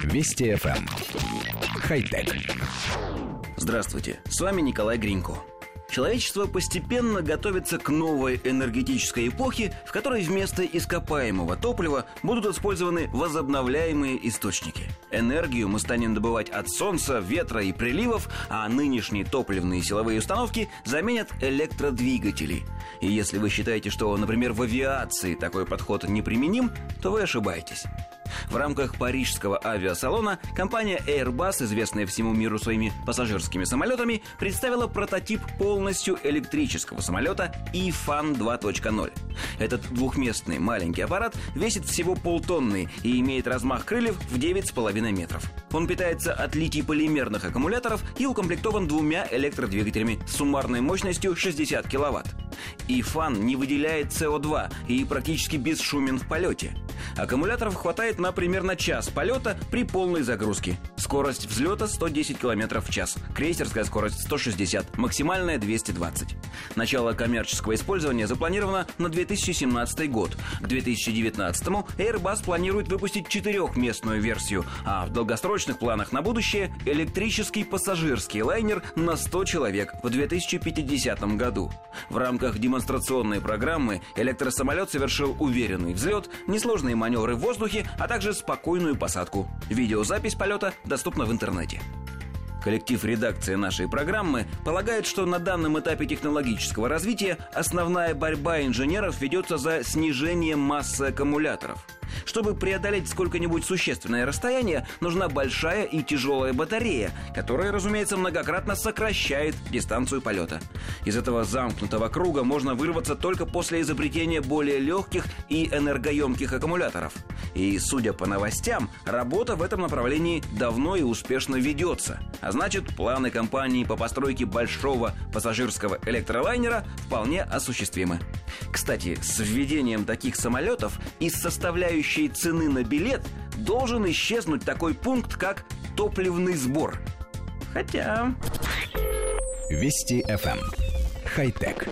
Вести FM. Эм. Хай-тек. Здравствуйте, с вами Николай Гринько. Человечество постепенно готовится к новой энергетической эпохе, в которой вместо ископаемого топлива будут использованы возобновляемые источники. Энергию мы станем добывать от солнца, ветра и приливов, а нынешние топливные силовые установки заменят электродвигатели. И если вы считаете, что, например, в авиации такой подход неприменим, то вы ошибаетесь. В рамках парижского авиасалона компания Airbus, известная всему миру своими пассажирскими самолетами, представила прототип полностью электрического самолета IFAN 2.0. Этот двухместный маленький аппарат весит всего полтонны и имеет размах крыльев в 9,5 метров. Он питается от литий-полимерных аккумуляторов и укомплектован двумя электродвигателями с суммарной мощностью 60 киловатт. IFAN не выделяет СО2 и практически бесшумен в полете. Аккумуляторов хватает на примерно час полета при полной загрузке. Скорость взлета 110 км в час, крейсерская скорость 160, максимальная 220. Начало коммерческого использования запланировано на 2017 год. К 2019-му Airbus планирует выпустить четырехместную версию, а в долгосрочных планах на будущее электрический пассажирский лайнер на 100 человек в 2050 году. В рамках демонстрационной программы электросамолет совершил уверенный взлет, несложные маневры в воздухе, а также спокойную посадку. Видеозапись полета доступна в интернете. Коллектив редакции нашей программы полагает, что на данном этапе технологического развития основная борьба инженеров ведется за снижение массы аккумуляторов – чтобы преодолеть сколько-нибудь существенное расстояние, нужна большая и тяжелая батарея, которая, разумеется, многократно сокращает дистанцию полета. Из этого замкнутого круга можно вырваться только после изобретения более легких и энергоемких аккумуляторов. И, судя по новостям, работа в этом направлении давно и успешно ведется. А значит, планы компании по постройке большого пассажирского электролайнера вполне осуществимы. Кстати, с введением таких самолетов из составляющей цены на билет должен исчезнуть такой пункт, как топливный сбор. Хотя... Вести FM. Эм. Хай-тек.